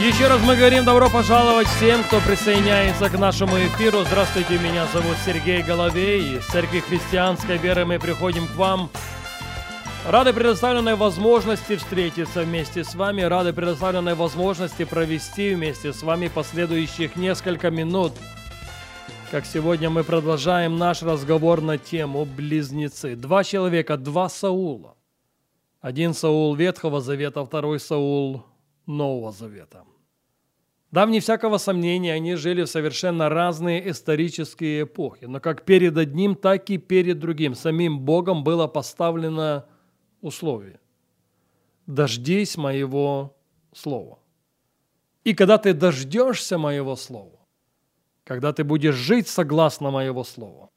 Еще раз мы говорим добро пожаловать всем, кто присоединяется к нашему эфиру. Здравствуйте, меня зовут Сергей Головей. Из Церкви Христианской Веры мы приходим к вам. Рады предоставленной возможности встретиться вместе с вами, рады предоставленной возможности провести вместе с вами последующих несколько минут. Как сегодня мы продолжаем наш разговор на тему «Близнецы». Два человека, два Саула. Один Саул Ветхого Завета, второй Саул Нового Завета. Да, вне всякого сомнения, они жили в совершенно разные исторические эпохи, но как перед одним, так и перед другим самим Богом было поставлено условие. «Дождись моего слова». И когда ты дождешься моего слова, когда ты будешь жить согласно моего слова,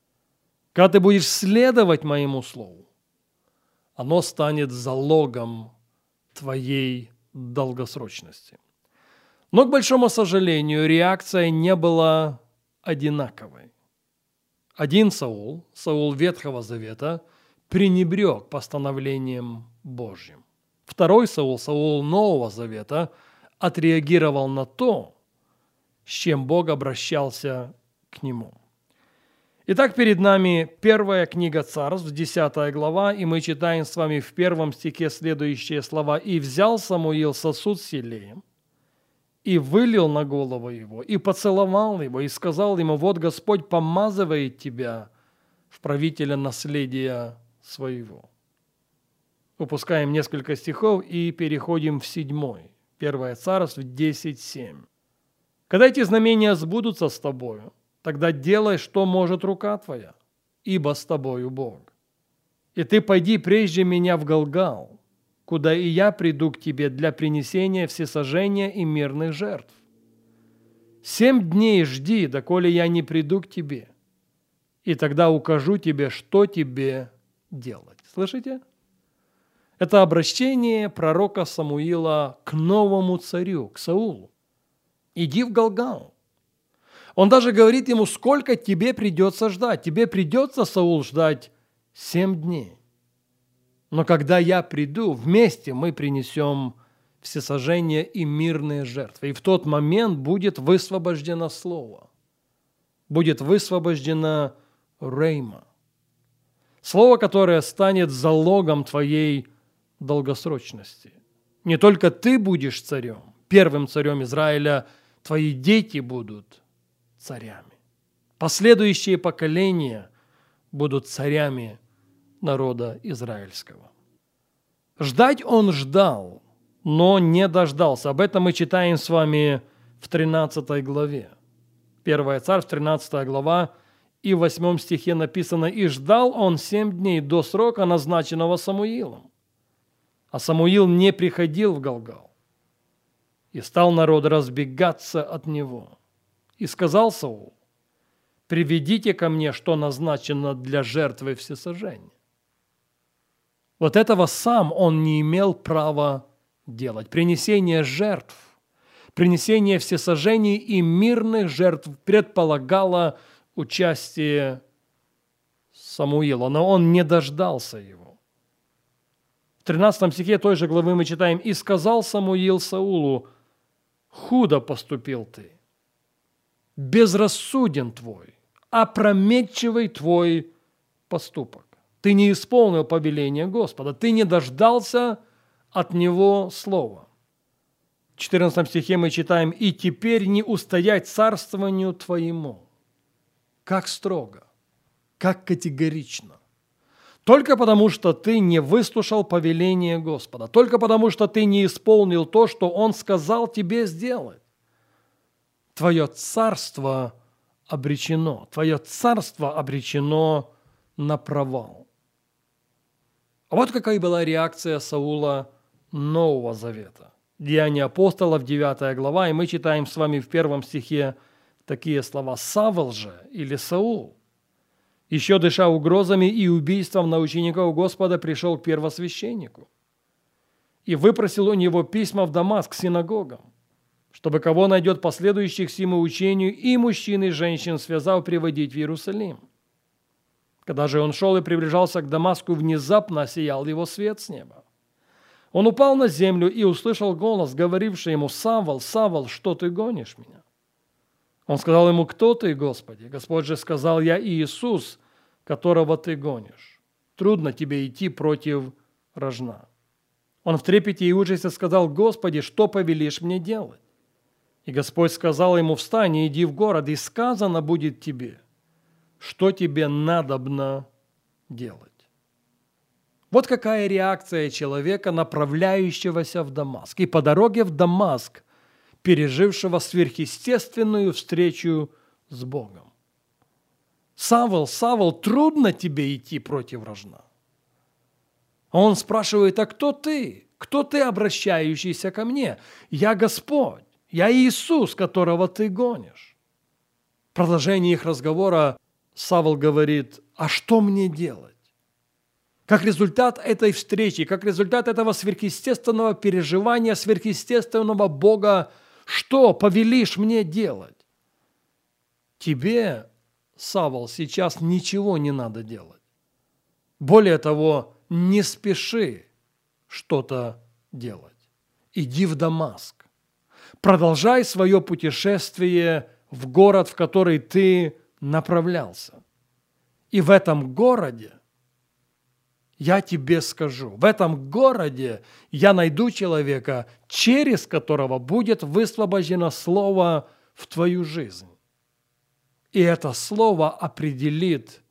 когда ты будешь следовать моему слову, оно станет залогом твоей долгосрочности. Но, к большому сожалению, реакция не была одинаковой. Один Саул, Саул Ветхого Завета, пренебрег постановлением Божьим. Второй Саул, Саул Нового Завета, отреагировал на то, с чем Бог обращался к нему. Итак, перед нами первая книга Царств, 10 глава, и мы читаем с вами в первом стихе следующие слова. «И взял Самуил сосуд с елеем, и вылил на голову его, и поцеловал его, и сказал ему, вот Господь помазывает тебя в правителя наследия своего. Упускаем несколько стихов и переходим в седьмой. Первое царство 10.7. Когда эти знамения сбудутся с тобою, тогда делай, что может рука твоя, ибо с тобою Бог. И ты пойди прежде меня в Галгал, куда и я приду к тебе для принесения всесожжения и мирных жертв. Семь дней жди, доколе я не приду к тебе, и тогда укажу тебе, что тебе делать. Слышите? Это обращение пророка Самуила к новому царю, к Саулу. Иди в Галгал. Он даже говорит ему, сколько тебе придется ждать. Тебе придется, Саул, ждать семь дней. Но когда я приду, вместе мы принесем всесожжение и мирные жертвы. И в тот момент будет высвобождено слово. Будет высвобождено рейма. Слово, которое станет залогом твоей долгосрочности. Не только ты будешь царем, первым царем Израиля, твои дети будут царями. Последующие поколения будут царями народа израильского. Ждать он ждал, но не дождался. Об этом мы читаем с вами в 13 главе. Первая царь, 13 глава, и в 8 стихе написано, «И ждал он семь дней до срока, назначенного Самуилом. А Самуил не приходил в Галгал. И стал народ разбегаться от него. И сказал Саул, «Приведите ко мне, что назначено для жертвы всесожжения». Вот этого сам он не имел права делать. Принесение жертв, принесение всесожжений и мирных жертв предполагало участие Самуила, но он не дождался его. В 13 стихе той же главы мы читаем «И сказал Самуил Саулу, худо поступил ты, безрассуден твой, опрометчивый твой поступок. Ты не исполнил повеление Господа, ты не дождался от Него слова. В 14 стихе мы читаем «И теперь не устоять царствованию Твоему». Как строго, как категорично. Только потому, что ты не выслушал повеление Господа, только потому, что ты не исполнил то, что Он сказал тебе сделать. Твое царство обречено, твое царство обречено на провал. А вот какая была реакция Саула Нового Завета. Деяния апостолов, 9 глава, и мы читаем с вами в первом стихе такие слова «Савл же» или «Саул» еще дыша угрозами и убийством на учеников Господа, пришел к первосвященнику и выпросил у него письма в Дамаск к синагогам, чтобы кого найдет последующих сему учению и мужчин и женщин, связав, приводить в Иерусалим. Когда же он шел и приближался к Дамаску, внезапно осиял его свет с неба. Он упал на землю и услышал голос, говоривший ему, «Савол, Савол, что ты гонишь меня?» Он сказал ему, «Кто ты, Господи?» Господь же сказал, «Я Иисус, которого ты гонишь. Трудно тебе идти против рожна». Он в трепете и ужасе сказал, «Господи, что повелишь мне делать?» И Господь сказал ему, «Встань и иди в город, и сказано будет тебе, что тебе надобно делать». Вот какая реакция человека, направляющегося в Дамаск. И по дороге в Дамаск, пережившего сверхъестественную встречу с Богом. Савол, Савол, трудно тебе идти против рожна. А он спрашивает, а кто ты? Кто ты, обращающийся ко мне? Я Господь, я Иисус, которого ты гонишь. В продолжении их разговора Савол говорит, а что мне делать? Как результат этой встречи, как результат этого сверхъестественного переживания сверхъестественного Бога, что повелишь мне делать? Тебе, Савол, сейчас ничего не надо делать. Более того, не спеши что-то делать. Иди в Дамаск. Продолжай свое путешествие в город, в который ты направлялся. И в этом городе, я тебе скажу, в этом городе я найду человека, через которого будет высвобождено слово в твою жизнь. И это слово определит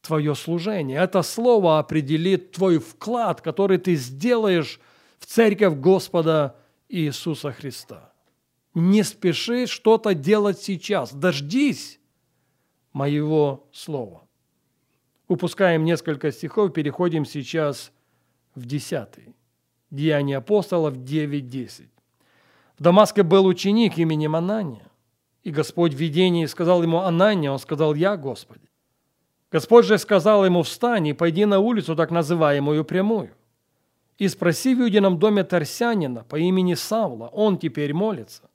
твое служение. Это слово определит твой вклад, который ты сделаешь в церковь Господа Иисуса Христа. Не спеши что-то делать сейчас. Дождись моего слова. Упускаем несколько стихов, переходим сейчас в десятый. Деяния апостолов 9.10. В Дамаске был ученик именем Анания. И Господь в видении сказал ему Анания, он сказал, «Я, Господи». Господь же сказал ему, встань и пойди на улицу, так называемую прямую, и спроси в Юдином доме Тарсянина по имени Савла, он теперь молится.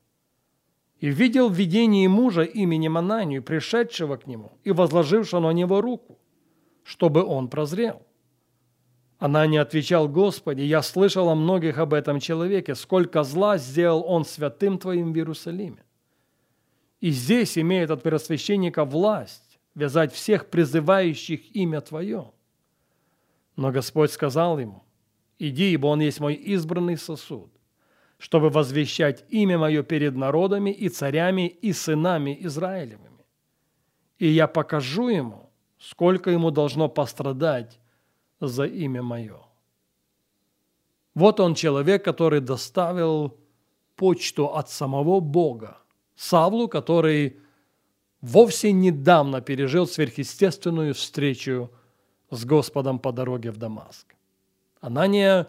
И видел в видении мужа именем Ананию, пришедшего к нему и возложившего на него руку, чтобы он прозрел. Анания отвечал, Господи, я слышал о многих об этом человеке, сколько зла сделал он святым Твоим в Иерусалиме. И здесь имеет от первосвященника власть, вязать всех призывающих имя Твое. Но Господь сказал ему, иди, ибо он есть мой избранный сосуд, чтобы возвещать имя мое перед народами и царями и сынами Израилевыми. И я покажу ему, сколько ему должно пострадать за имя мое. Вот он человек, который доставил почту от самого Бога, Савлу, который вовсе недавно пережил сверхъестественную встречу с Господом по дороге в Дамаск. Анания,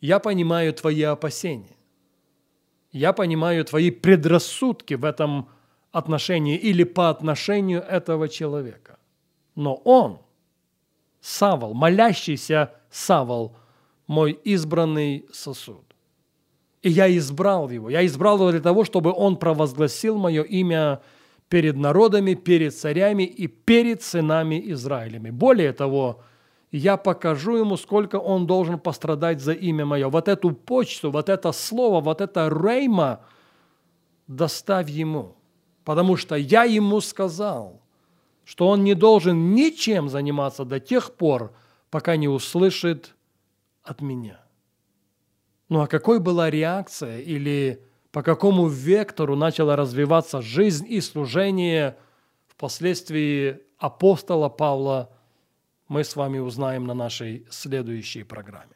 я понимаю твои опасения. Я понимаю твои предрассудки в этом отношении или по отношению этого человека. Но он, Савол, молящийся Савол, мой избранный сосуд. И я избрал его. Я избрал его для того, чтобы он провозгласил мое имя перед народами, перед царями и перед сынами Израилями. Более того, я покажу ему, сколько он должен пострадать за имя мое. Вот эту почту, вот это слово, вот это рейма доставь ему, потому что я ему сказал, что он не должен ничем заниматься до тех пор, пока не услышит от меня. Ну а какой была реакция или по какому вектору начала развиваться жизнь и служение впоследствии апостола Павла, мы с вами узнаем на нашей следующей программе.